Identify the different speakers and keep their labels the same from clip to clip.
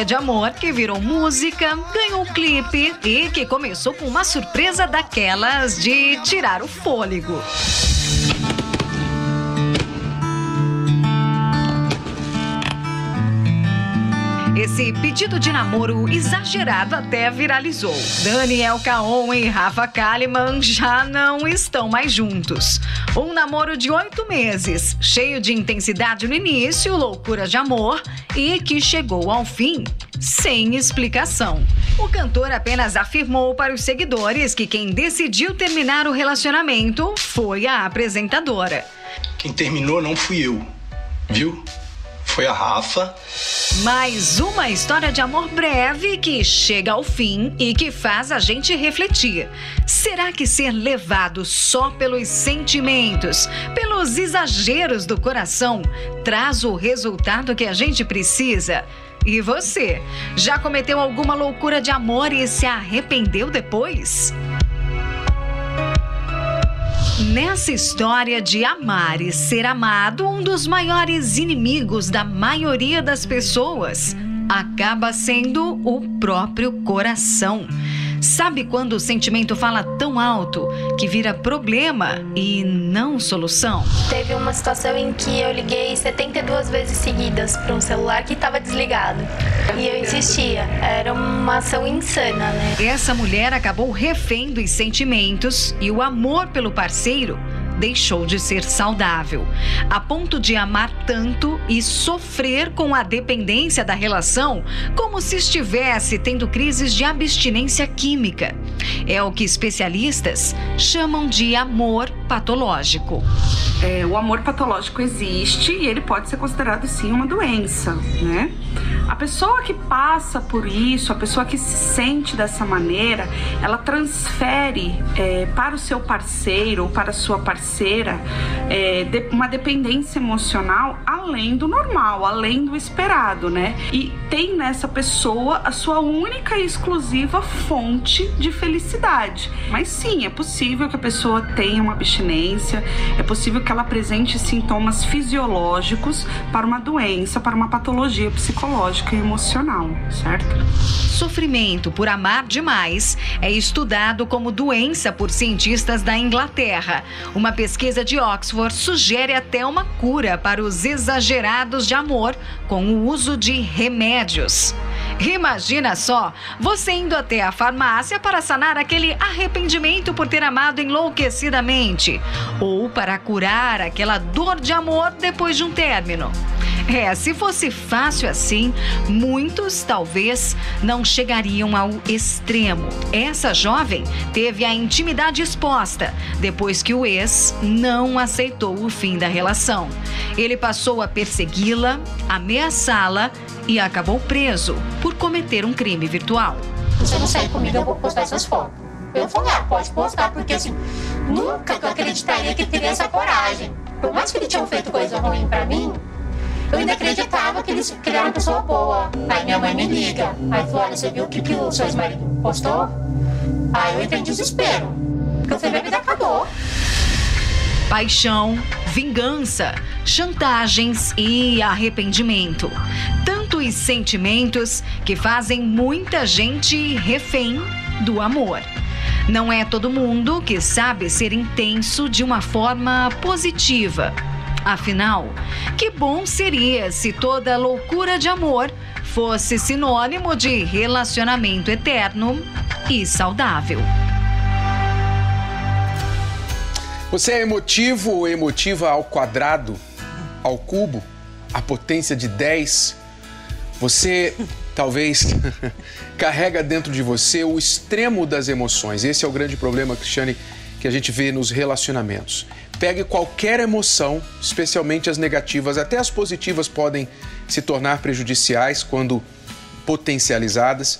Speaker 1: História de amor que virou música, ganhou clipe e que começou com uma surpresa daquelas de tirar o fôlego. Esse pedido de namoro exagerado até viralizou. Daniel Caon e Rafa Kalimann já não estão mais juntos. Um namoro de oito meses, cheio de intensidade no início, loucura de amor e que chegou ao fim sem explicação. O cantor apenas afirmou para os seguidores que quem decidiu terminar o relacionamento foi a apresentadora.
Speaker 2: Quem terminou não fui eu, viu? Foi a Rafa.
Speaker 1: Mais uma história de amor breve que chega ao fim e que faz a gente refletir. Será que ser levado só pelos sentimentos, pelos exageros do coração, traz o resultado que a gente precisa? E você, já cometeu alguma loucura de amor e se arrependeu depois? Nessa história de amar e ser amado, um dos maiores inimigos da maioria das pessoas acaba sendo o próprio coração. Sabe quando o sentimento fala tão alto que vira problema e não solução?
Speaker 3: Teve uma situação em que eu liguei 72 vezes seguidas para um celular que estava desligado. E eu insistia. Era uma ação insana, né?
Speaker 1: Essa mulher acabou refém dos sentimentos e o amor pelo parceiro deixou de ser saudável, a ponto de amar tanto e sofrer com a dependência da relação, como se estivesse tendo crises de abstinência química. É o que especialistas chamam de amor patológico.
Speaker 4: É, o amor patológico existe e ele pode ser considerado sim uma doença, né? A pessoa que passa por isso, a pessoa que se sente dessa maneira, ela transfere é, para o seu parceiro ou para a sua parceira é, de, uma dependência emocional além do normal, além do esperado, né? E tem nessa pessoa a sua única e exclusiva fonte de felicidade. Mas sim, é possível que a pessoa tenha uma abstinência, é possível que ela apresente sintomas fisiológicos para uma doença, para uma patologia psicológica e emocional, certo?
Speaker 1: Sofrimento por amar demais é estudado como doença por cientistas da Inglaterra. Uma pesquisa de Oxford sugere até uma cura para os exagerados de amor com o uso de remédios. Imagina só, você indo até a farmácia para sanar aquele arrependimento por ter amado enlouquecidamente ou para curar aquela dor de amor depois de um término. É, se fosse fácil assim, muitos talvez não chegariam ao extremo. Essa jovem teve a intimidade exposta depois que o ex não aceitou o fim da relação. Ele passou a persegui-la, ameaçá-la e acabou preso por cometer um crime virtual.
Speaker 5: Você não sair comigo, eu vou postar essas fotos. Eu falei, ah, pode postar, porque assim, nunca que eu acreditaria que ele teria essa coragem. Por mais que ele tinha feito coisa ruim pra mim, eu ainda acreditava que ele, que ele era uma pessoa boa. Aí minha mãe me liga. Aí olha, você viu o que, que o seu ex-marido postou? Aí eu entrei em desespero. Porque eu falei, minha vida acabou.
Speaker 1: Paixão, vingança, chantagens e arrependimento. Tantos sentimentos que fazem muita gente refém do amor. Não é todo mundo que sabe ser intenso de uma forma positiva. Afinal, que bom seria se toda loucura de amor fosse sinônimo de relacionamento eterno e saudável.
Speaker 6: Você é emotivo ou emotiva ao quadrado, ao cubo, à potência de 10? Você talvez carrega dentro de você o extremo das emoções. Esse é o grande problema, Cristiane, que a gente vê nos relacionamentos. Pegue qualquer emoção, especialmente as negativas, até as positivas podem se tornar prejudiciais quando potencializadas.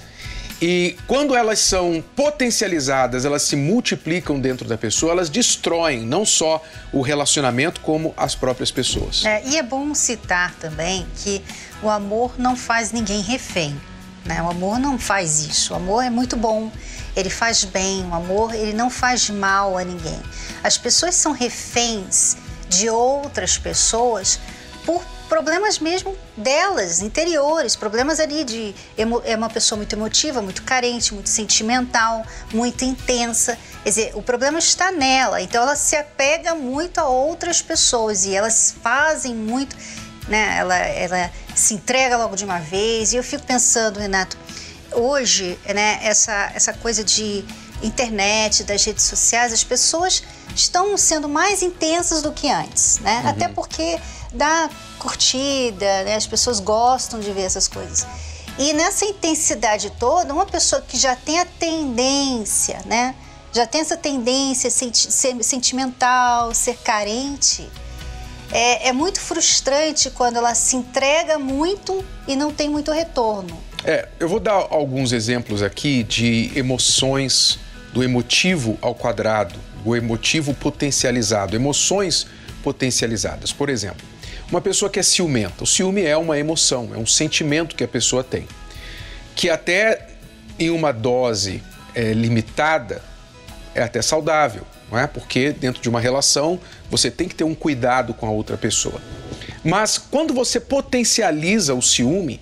Speaker 6: E quando elas são potencializadas, elas se multiplicam dentro da pessoa, elas destroem não só o relacionamento, como as próprias pessoas.
Speaker 7: É, e é bom citar também que o amor não faz ninguém refém. Né? O amor não faz isso. O amor é muito bom, ele faz bem. O amor ele não faz mal a ninguém. As pessoas são reféns de outras pessoas por problemas mesmo delas, interiores, problemas ali de é uma pessoa muito emotiva, muito carente, muito sentimental, muito intensa. Quer dizer, o problema está nela, então ela se apega muito a outras pessoas e elas fazem muito, né? Ela, ela se entrega logo de uma vez. E eu fico pensando, Renato, hoje, né, essa, essa coisa de internet, das redes sociais, as pessoas estão sendo mais intensas do que antes, né? Uhum. Até porque dá curtida, né? as pessoas gostam de ver essas coisas. E nessa intensidade toda, uma pessoa que já tem a tendência, né? Já tem essa tendência senti ser sentimental, ser carente, é, é, muito frustrante quando ela se entrega muito e não tem muito retorno.
Speaker 6: É, eu vou dar alguns exemplos aqui de emoções do emotivo ao quadrado, o emotivo potencializado, emoções potencializadas. Por exemplo, uma pessoa que é ciumenta. O ciúme é uma emoção, é um sentimento que a pessoa tem, que até em uma dose é, limitada é até saudável, não é? Porque dentro de uma relação você tem que ter um cuidado com a outra pessoa. Mas quando você potencializa o ciúme,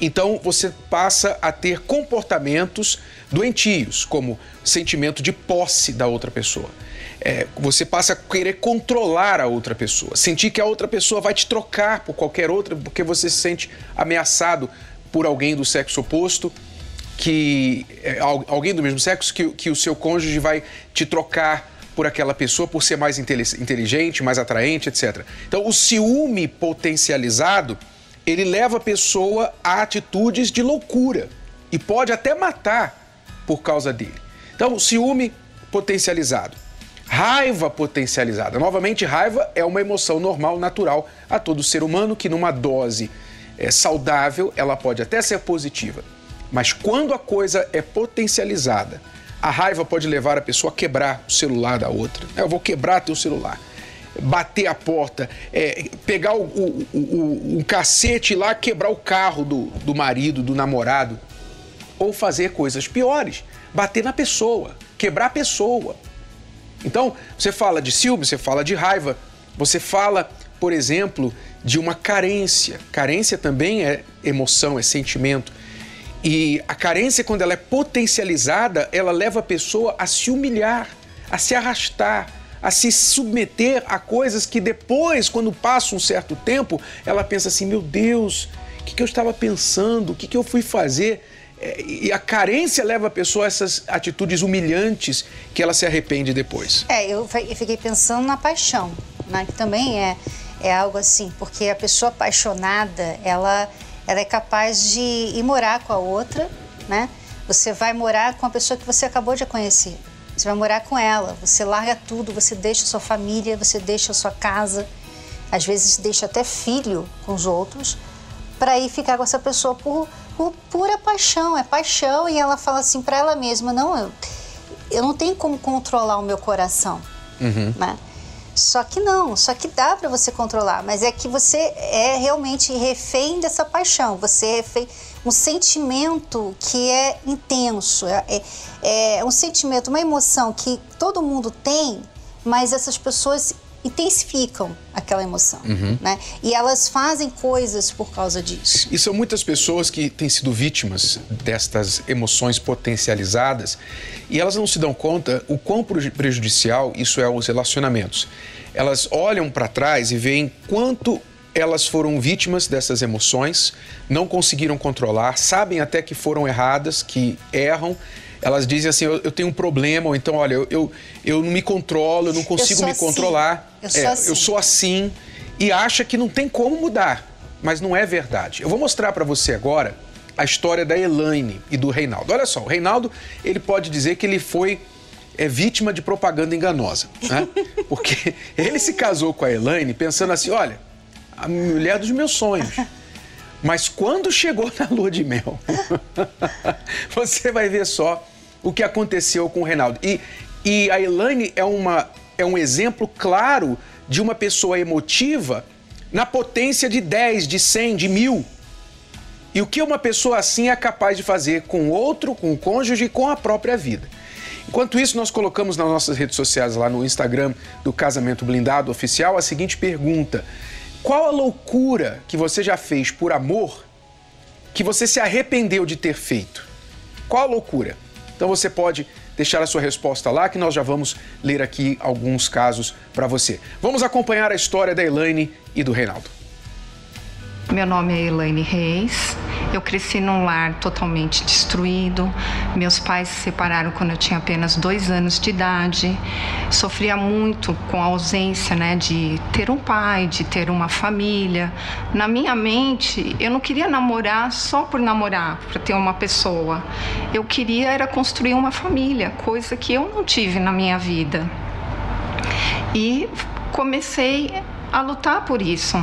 Speaker 6: então você passa a ter comportamentos doentios, como sentimento de posse da outra pessoa. É, você passa a querer controlar a outra pessoa, sentir que a outra pessoa vai te trocar por qualquer outra, porque você se sente ameaçado por alguém do sexo oposto, que é, alguém do mesmo sexo, que, que o seu cônjuge vai te trocar por aquela pessoa por ser mais inteligente, mais atraente, etc. Então, o ciúme potencializado ele leva a pessoa a atitudes de loucura e pode até matar por causa dele. Então, ciúme potencializado. Raiva potencializada. Novamente, raiva é uma emoção normal, natural a todo ser humano que, numa dose é, saudável, ela pode até ser positiva. Mas quando a coisa é potencializada, a raiva pode levar a pessoa a quebrar o celular da outra. Eu vou quebrar teu celular bater a porta, é, pegar o, o, o, um cacete lá, quebrar o carro do, do marido, do namorado, ou fazer coisas piores, bater na pessoa, quebrar a pessoa. Então, você fala de ciúme, você fala de raiva, você fala, por exemplo, de uma carência. Carência também é emoção, é sentimento. E a carência, quando ela é potencializada, ela leva a pessoa a se humilhar, a se arrastar, a se submeter a coisas que depois, quando passa um certo tempo, ela pensa assim: meu Deus, o que, que eu estava pensando? O que, que eu fui fazer? É, e a carência leva a pessoa a essas atitudes humilhantes que ela se arrepende depois.
Speaker 7: É, eu fiquei pensando na paixão, né? que também é, é algo assim, porque a pessoa apaixonada, ela, ela é capaz de ir morar com a outra, né? Você vai morar com a pessoa que você acabou de conhecer. Você vai morar com ela, você larga tudo, você deixa sua família, você deixa sua casa, às vezes deixa até filho com os outros, para ir ficar com essa pessoa por, por pura paixão, é paixão, e ela fala assim para ela mesma: não, eu, eu não tenho como controlar o meu coração. Uhum. Né? Só que não, só que dá para você controlar, mas é que você é realmente refém dessa paixão, você é refém um sentimento que é intenso, é, é, é um sentimento, uma emoção que todo mundo tem, mas essas pessoas intensificam aquela emoção, uhum. né? E elas fazem coisas por causa disso.
Speaker 6: E são muitas pessoas que têm sido vítimas destas emoções potencializadas e elas não se dão conta o quão prejudicial isso é aos relacionamentos. Elas olham para trás e veem quanto elas foram vítimas dessas emoções, não conseguiram controlar, sabem até que foram erradas, que erram. Elas dizem assim: eu, eu tenho um problema, ou então, olha, eu, eu, eu não me controlo, eu não consigo me assim. controlar.
Speaker 7: Eu sou, é, assim.
Speaker 6: eu sou assim. E acha que não tem como mudar. Mas não é verdade. Eu vou mostrar para você agora a história da Elaine e do Reinaldo. Olha só, o Reinaldo ele pode dizer que ele foi é vítima de propaganda enganosa, né? Porque ele se casou com a Elaine pensando assim, olha, a mulher dos meus sonhos. Mas quando chegou na lua de mel, você vai ver só o que aconteceu com o Reinaldo. E, e a Elaine é, uma, é um exemplo claro de uma pessoa emotiva na potência de 10, de 100, de mil. E o que uma pessoa assim é capaz de fazer com outro, com o cônjuge e com a própria vida. Enquanto isso, nós colocamos nas nossas redes sociais, lá no Instagram do Casamento Blindado Oficial, a seguinte pergunta: Qual a loucura que você já fez por amor que você se arrependeu de ter feito? Qual a loucura? Então você pode deixar a sua resposta lá que nós já vamos ler aqui alguns casos para você. Vamos acompanhar a história da Elaine e do Reinaldo.
Speaker 8: Meu nome é Elaine Reis. Eu cresci num lar totalmente destruído. Meus pais se separaram quando eu tinha apenas dois anos de idade. Sofria muito com a ausência né, de ter um pai, de ter uma família. Na minha mente, eu não queria namorar só por namorar, para ter uma pessoa. Eu queria era construir uma família, coisa que eu não tive na minha vida. E comecei a lutar por isso.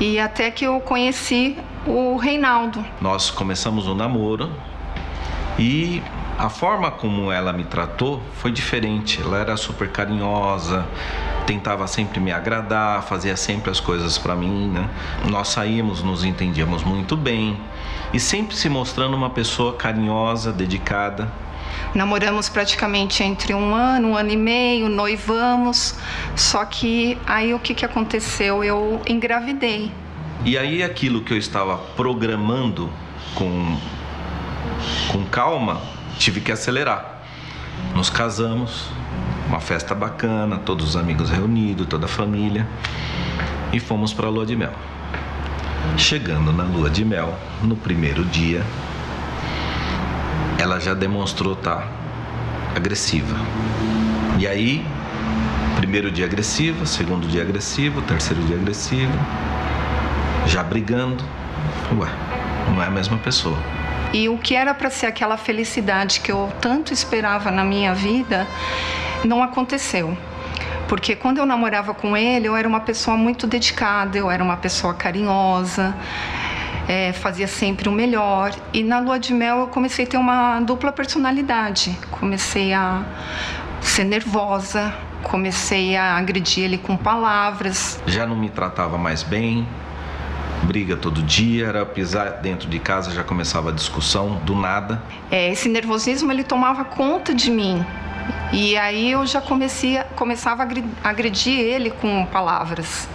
Speaker 8: E até que eu conheci o Reinaldo.
Speaker 9: Nós começamos o namoro e a forma como ela me tratou foi diferente. Ela era super carinhosa, tentava sempre me agradar, fazia sempre as coisas para mim, né? Nós saímos, nos entendíamos muito bem e sempre se mostrando uma pessoa carinhosa, dedicada.
Speaker 8: Namoramos praticamente entre um ano, um ano e meio, noivamos. Só que aí o que, que aconteceu? Eu engravidei.
Speaker 9: E aí aquilo que eu estava programando com, com calma, tive que acelerar. Nos casamos, uma festa bacana, todos os amigos reunidos, toda a família, e fomos para a lua de mel. Chegando na lua de mel, no primeiro dia, ela já demonstrou estar tá agressiva. E aí, primeiro dia agressiva, segundo dia agressivo, terceiro dia agressivo, já brigando. Ué, não é a mesma pessoa.
Speaker 8: E o que era para ser aquela felicidade que eu tanto esperava na minha vida, não aconteceu. Porque quando eu namorava com ele, eu era uma pessoa muito dedicada, eu era uma pessoa carinhosa, é, fazia sempre o melhor. E na lua de mel eu comecei a ter uma dupla personalidade. Comecei a ser nervosa, comecei a agredir ele com palavras.
Speaker 9: Já não me tratava mais bem, briga todo dia, era pisar dentro de casa já começava a discussão do nada.
Speaker 8: É, esse nervosismo ele tomava conta de mim. E aí eu já comecei, começava a agredir ele com palavras.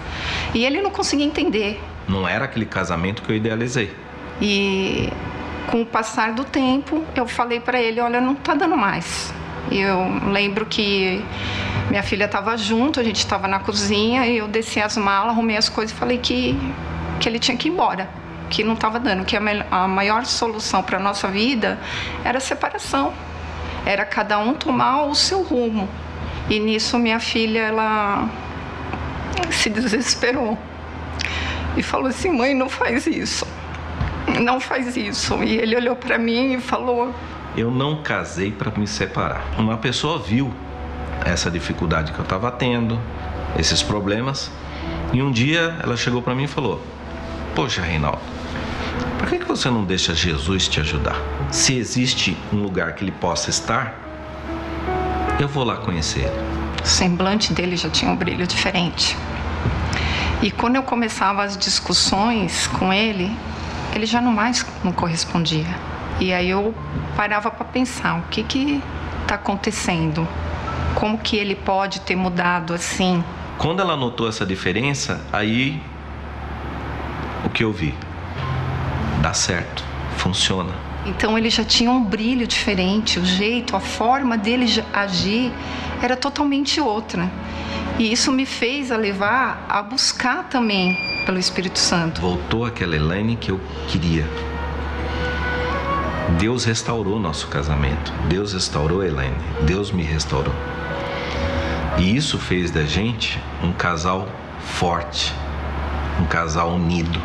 Speaker 8: E ele não conseguia entender.
Speaker 9: Não era aquele casamento que eu idealizei.
Speaker 8: E com o passar do tempo, eu falei para ele, olha, não tá dando mais. Eu lembro que minha filha estava junto, a gente estava na cozinha e eu desci as malas, arrumei as coisas e falei que que ele tinha que ir embora, que não estava dando, que a, maior solução para a nossa vida era a separação, era cada um tomar o seu rumo. E nisso minha filha ela se desesperou e falou assim: "Mãe, não faz isso. Não faz isso". E ele olhou para mim e falou:
Speaker 9: "Eu não casei para me separar". Uma pessoa viu essa dificuldade que eu estava tendo, esses problemas, e um dia ela chegou para mim e falou: Poxa, Reinaldo, por que, que você não deixa Jesus te ajudar? Se existe um lugar que ele possa estar, eu vou lá conhecer ele.
Speaker 8: O semblante dele já tinha um brilho diferente. E quando eu começava as discussões com ele, ele já não mais não correspondia. E aí eu parava para pensar, o que que está acontecendo? Como que ele pode ter mudado assim?
Speaker 9: Quando ela notou essa diferença, aí o que eu vi. Dá certo, funciona.
Speaker 8: Então ele já tinha um brilho diferente, o jeito, a forma dele agir era totalmente outra. E isso me fez a levar a buscar também pelo Espírito Santo.
Speaker 9: Voltou aquela Elaine que eu queria. Deus restaurou nosso casamento. Deus restaurou a Elaine. Deus me restaurou. E isso fez da gente um casal forte, um casal unido.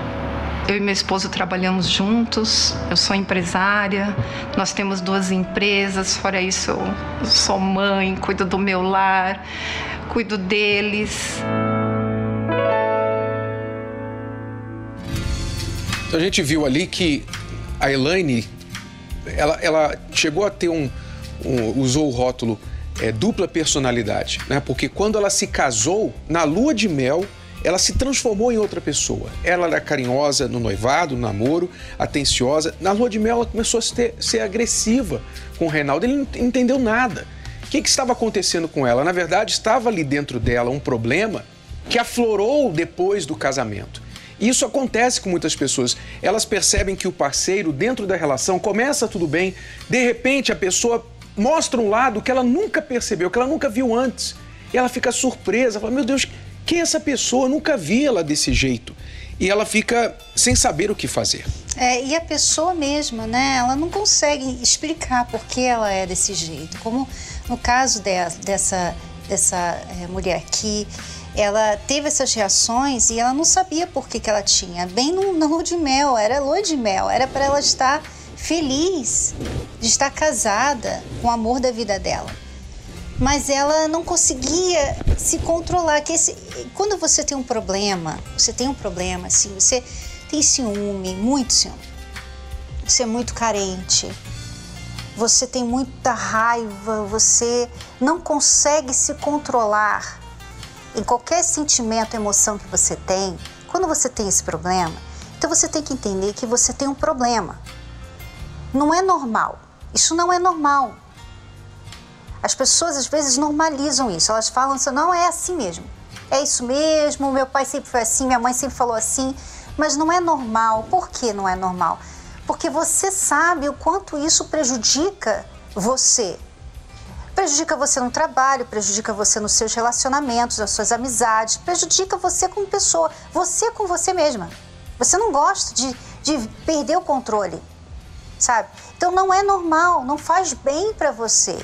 Speaker 8: Eu e meu esposo trabalhamos juntos, eu sou empresária, nós temos duas empresas, fora isso eu sou mãe, cuido do meu lar, cuido deles.
Speaker 6: A gente viu ali que a Elaine, ela, ela chegou a ter um, um usou o rótulo é, dupla personalidade, né? Porque quando ela se casou, na lua de mel, ela se transformou em outra pessoa. Ela era carinhosa no noivado, no namoro, atenciosa. Na lua de mel, ela começou a ser, ser agressiva com o Reinaldo. Ele não entendeu nada. O que, que estava acontecendo com ela? Na verdade, estava ali dentro dela um problema que aflorou depois do casamento. Isso acontece com muitas pessoas. Elas percebem que o parceiro, dentro da relação, começa tudo bem, de repente a pessoa mostra um lado que ela nunca percebeu, que ela nunca viu antes. E ela fica surpresa, fala: Meu Deus, quem é essa pessoa? Eu nunca vi ela desse jeito. E ela fica sem saber o que fazer.
Speaker 7: É, e a pessoa mesma, né? Ela não consegue explicar por que ela é desse jeito. Como no caso de, dessa, dessa é, mulher que ela teve essas reações e ela não sabia por que, que ela tinha. Bem no, no lua de mel, era lua de mel, era para ela estar feliz de estar casada com o amor da vida dela. Mas ela não conseguia se controlar. Que esse, quando você tem um problema, você tem um problema, assim, você tem ciúme, muito ciúme. Você é muito carente. Você tem muita raiva, você não consegue se controlar em qualquer sentimento, emoção que você tem, quando você tem esse problema, então você tem que entender que você tem um problema. Não é normal. Isso não é normal. As pessoas às vezes normalizam isso. Elas falam assim: não é assim mesmo. É isso mesmo. Meu pai sempre foi assim, minha mãe sempre falou assim. Mas não é normal. Por que não é normal? Porque você sabe o quanto isso prejudica você, prejudica você no trabalho, prejudica você nos seus relacionamentos, nas suas amizades, prejudica você como pessoa, você com você mesma. Você não gosta de, de perder o controle, sabe? Então não é normal, não faz bem para você.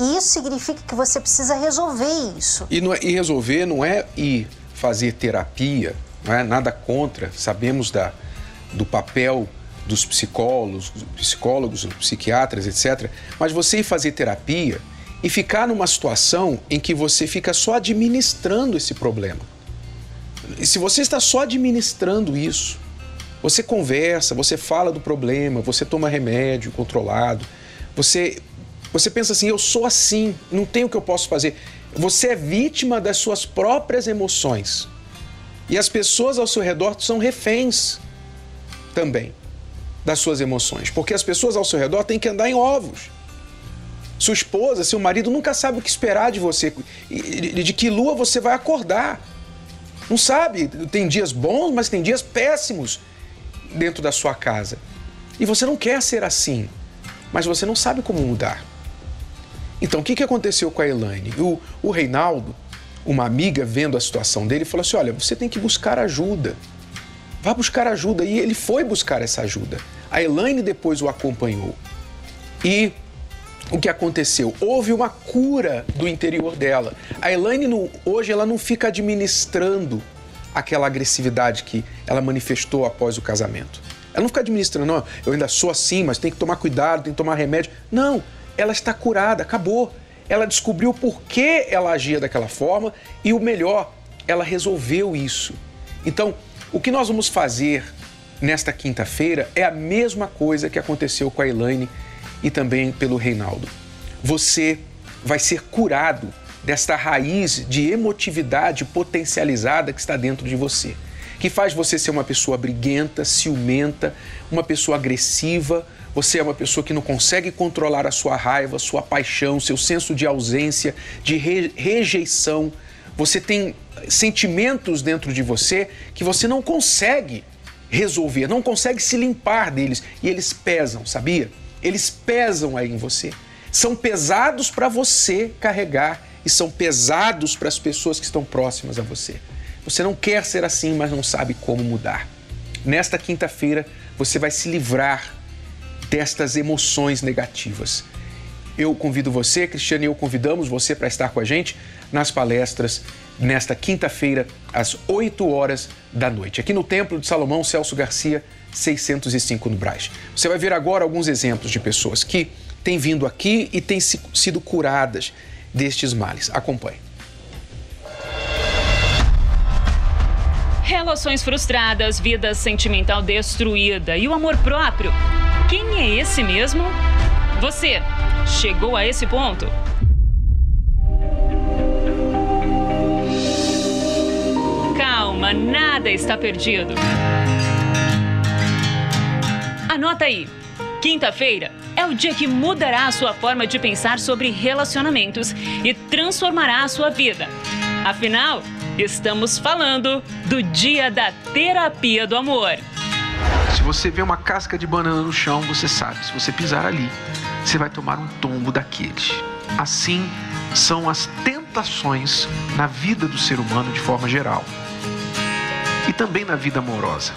Speaker 7: E isso significa que você precisa resolver isso.
Speaker 6: E, é, e resolver não é ir fazer terapia, não é nada contra, sabemos da, do papel dos psicólogos, psicólogos, psiquiatras, etc. Mas você ir fazer terapia e ficar numa situação em que você fica só administrando esse problema. E se você está só administrando isso, você conversa, você fala do problema, você toma remédio controlado, você você pensa assim, eu sou assim, não tem o que eu posso fazer. Você é vítima das suas próprias emoções. E as pessoas ao seu redor são reféns também das suas emoções, porque as pessoas ao seu redor têm que andar em ovos. Sua esposa, seu marido nunca sabe o que esperar de você, de que lua você vai acordar. Não sabe, tem dias bons, mas tem dias péssimos dentro da sua casa. E você não quer ser assim, mas você não sabe como mudar. Então, o que, que aconteceu com a Elaine? O, o Reinaldo, uma amiga, vendo a situação dele, falou assim: Olha, você tem que buscar ajuda. Vá buscar ajuda. E ele foi buscar essa ajuda. A Elaine depois o acompanhou. E o que aconteceu? Houve uma cura do interior dela. A Elaine, não, hoje, ela não fica administrando aquela agressividade que ela manifestou após o casamento. Ela não fica administrando, não, eu ainda sou assim, mas tem que tomar cuidado, tem que tomar remédio. Não, ela está curada, acabou. Ela descobriu por que ela agia daquela forma e o melhor, ela resolveu isso. Então, o que nós vamos fazer nesta quinta-feira é a mesma coisa que aconteceu com a Elaine e também pelo Reinaldo. Você vai ser curado desta raiz de emotividade potencializada que está dentro de você, que faz você ser uma pessoa briguenta, ciumenta, uma pessoa agressiva, você é uma pessoa que não consegue controlar a sua raiva, sua paixão, seu senso de ausência, de re rejeição. Você tem sentimentos dentro de você que você não consegue resolver, não consegue se limpar deles e eles pesam, sabia? Eles pesam aí em você. São pesados para você carregar e são pesados para as pessoas que estão próximas a você. Você não quer ser assim, mas não sabe como mudar. Nesta quinta-feira, você vai se livrar destas emoções negativas. Eu convido você, Cristiano, e eu convidamos você para estar com a gente nas palestras nesta quinta-feira, às 8 horas da noite, aqui no Templo de Salomão Celso Garcia, 605 no Braz. Você vai ver agora alguns exemplos de pessoas que têm vindo aqui e têm sido curadas destes males. Acompanhe.
Speaker 10: Relações frustradas, vida sentimental destruída e o amor próprio. Quem é esse mesmo? Você chegou a esse ponto? Calma, nada está perdido. Anota aí. Quinta-feira é o dia que mudará a sua forma de pensar sobre relacionamentos e transformará a sua vida. Afinal, estamos falando do dia da terapia do amor.
Speaker 6: Se você vê uma casca de banana no chão, você sabe, se você pisar ali, você vai tomar um tombo daqueles. Assim são as tentações na vida do ser humano de forma geral. E também na vida amorosa.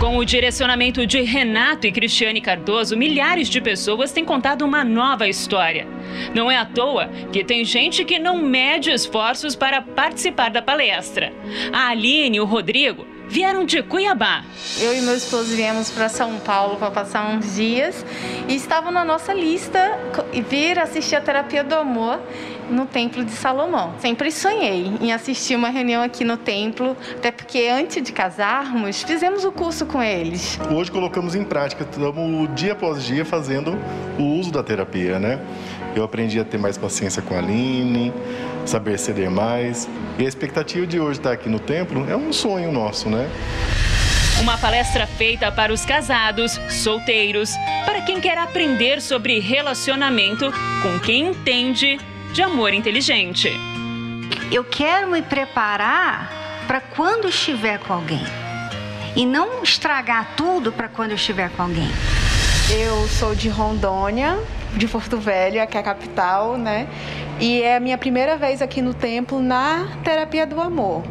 Speaker 10: Com o direcionamento de Renato e Cristiane Cardoso, milhares de pessoas têm contado uma nova história. Não é à toa que tem gente que não mede esforços para participar da palestra. A Aline e o Rodrigo vieram de Cuiabá.
Speaker 11: Eu e meu esposo viemos para São Paulo para passar uns dias e estava na nossa lista vir assistir a terapia do amor no Templo de Salomão. Sempre sonhei em assistir uma reunião aqui no templo, até porque antes de casarmos, fizemos o curso com eles.
Speaker 12: Hoje colocamos em prática, estamos dia após dia fazendo o uso da terapia, né? Eu aprendi a ter mais paciência com a Aline, saber ceder mais. E a expectativa de hoje estar aqui no templo é um sonho nosso, né?
Speaker 10: Uma palestra feita para os casados, solteiros, para quem quer aprender sobre relacionamento com quem entende de amor inteligente.
Speaker 7: Eu quero me preparar para quando estiver com alguém e não estragar tudo para quando eu estiver com alguém.
Speaker 13: Eu sou de Rondônia, de Porto Velho, que é a capital, né? E é a minha primeira vez aqui no templo na terapia do amor.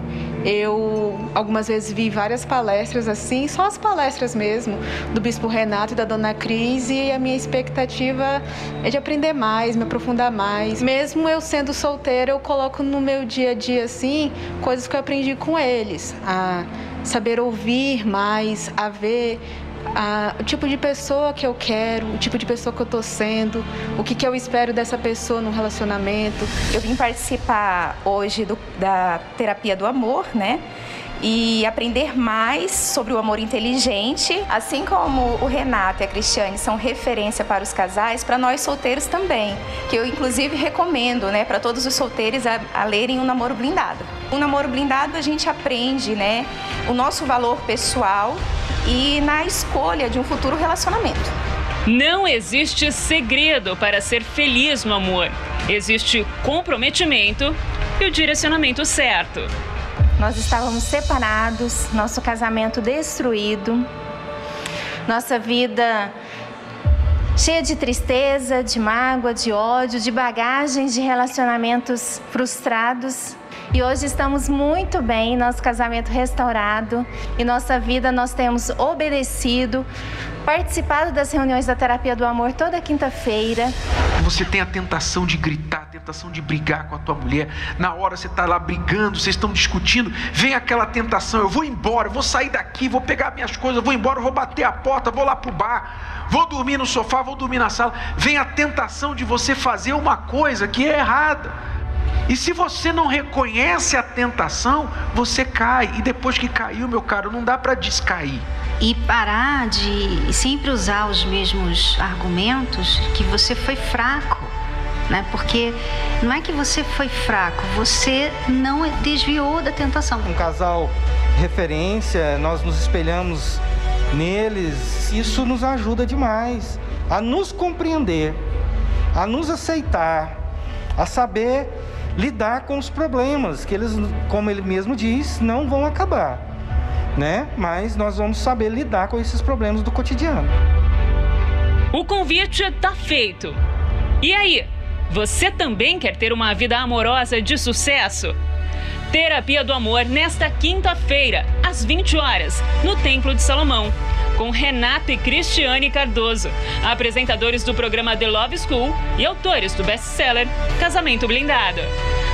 Speaker 13: Eu algumas vezes vi várias palestras assim, só as palestras mesmo, do Bispo Renato e da Dona Cris, e a minha expectativa é de aprender mais, me aprofundar mais. Mesmo eu sendo solteira, eu coloco no meu dia a dia assim coisas que eu aprendi com eles, a saber ouvir mais, a ver a, o tipo de pessoa que eu quero, o tipo de pessoa que eu estou sendo, o que, que eu espero dessa pessoa no relacionamento.
Speaker 14: Eu vim participar hoje do, da terapia do amor, né? e aprender mais sobre o amor inteligente, assim como o Renato e a Cristiane são referência para os casais, para nós solteiros também, que eu inclusive recomendo, né, para todos os solteiros a, a lerem o Namoro Blindado. O Namoro Blindado a gente aprende, né, o nosso valor pessoal e na escolha de um futuro relacionamento.
Speaker 10: Não existe segredo para ser feliz no amor. Existe comprometimento e o direcionamento certo.
Speaker 14: Nós estávamos separados, nosso casamento destruído, nossa vida cheia de tristeza, de mágoa, de ódio, de bagagens de relacionamentos frustrados. E hoje estamos muito bem, nosso casamento restaurado e nossa vida nós temos obedecido, participado das reuniões da terapia do amor toda quinta-feira.
Speaker 6: Você tem a tentação de gritar, a tentação de brigar com a tua mulher. Na hora você está lá brigando, vocês estão discutindo, vem aquela tentação, eu vou embora, eu vou sair daqui, vou pegar minhas coisas, vou embora, vou bater a porta, vou lá pro bar, vou dormir no sofá, vou dormir na sala. Vem a tentação de você fazer uma coisa que é errada. E se você não reconhece a tentação, você cai. E depois que caiu, meu caro, não dá para descair.
Speaker 7: E parar de sempre usar os mesmos argumentos que você foi fraco. Né? Porque não é que você foi fraco, você não desviou da tentação.
Speaker 15: Um casal referência, nós nos espelhamos neles, isso nos ajuda demais a nos compreender, a nos aceitar, a saber lidar com os problemas, que eles, como ele mesmo diz, não vão acabar, né? Mas nós vamos saber lidar com esses problemas do cotidiano.
Speaker 10: O convite está feito. E aí, você também quer ter uma vida amorosa de sucesso? Terapia do Amor nesta quinta-feira, às 20 horas, no Templo de Salomão com Renato e Cristiane Cardoso, apresentadores do programa The Love School e autores do best-seller Casamento Blindado.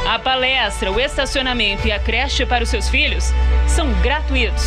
Speaker 10: A palestra, o estacionamento e a creche para os seus filhos são gratuitos.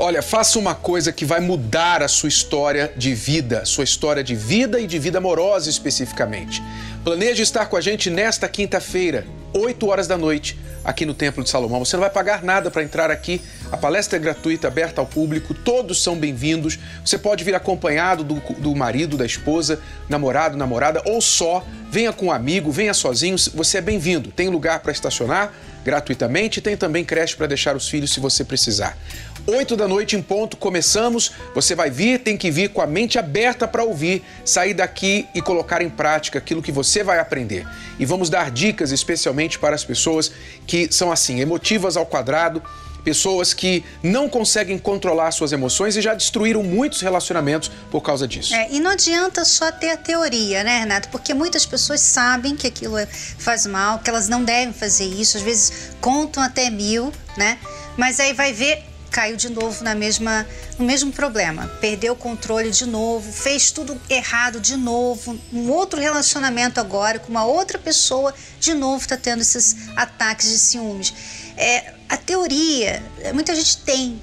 Speaker 6: Olha, faça uma coisa que vai mudar a sua história de vida, sua história de vida e de vida amorosa especificamente. Planeje estar com a gente nesta quinta-feira, 8 horas da noite, aqui no Templo de Salomão. Você não vai pagar nada para entrar aqui. A palestra é gratuita, aberta ao público, todos são bem-vindos. Você pode vir acompanhado do, do marido, da esposa, namorado, namorada ou só. Venha com um amigo, venha sozinho, você é bem-vindo. Tem lugar para estacionar gratuitamente tem também creche para deixar os filhos se você precisar. 8 da noite em ponto, começamos. Você vai vir, tem que vir com a mente aberta para ouvir, sair daqui e colocar em prática aquilo que você vai aprender. E vamos dar dicas especialmente para as pessoas que são assim, emotivas ao quadrado, pessoas que não conseguem controlar suas emoções e já destruíram muitos relacionamentos por causa disso.
Speaker 7: É, e não adianta só ter a teoria, né, Renato? Porque muitas pessoas sabem que aquilo faz mal, que elas não devem fazer isso, às vezes contam até mil, né? Mas aí vai ver, caiu de novo na mesma, no mesmo problema. Perdeu o controle de novo, fez tudo errado de novo, um outro relacionamento agora com uma outra pessoa, de novo está tendo esses ataques de ciúmes. É, a teoria, muita gente tem,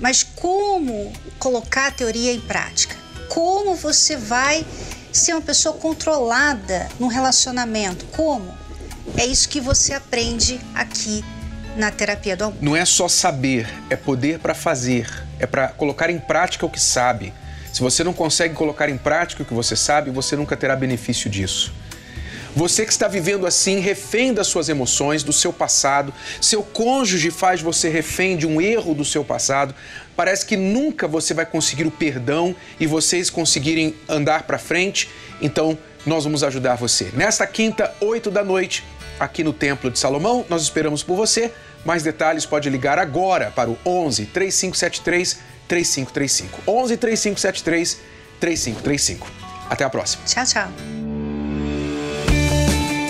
Speaker 7: mas como colocar a teoria em prática? Como você vai ser uma pessoa controlada num relacionamento? Como? É isso que você aprende aqui na terapia do amor.
Speaker 6: Não é só saber, é poder para fazer, é para colocar em prática o que sabe. Se você não consegue colocar em prática o que você sabe, você nunca terá benefício disso. Você que está vivendo assim, refém das suas emoções, do seu passado, seu cônjuge faz você refém de um erro do seu passado, parece que nunca você vai conseguir o perdão e vocês conseguirem andar para frente, então nós vamos ajudar você. Nesta quinta, 8 da noite, aqui no Templo de Salomão, nós esperamos por você. Mais detalhes pode ligar agora para o 11 3573 3535. 11 3573 3535. Até a próxima.
Speaker 7: Tchau, tchau.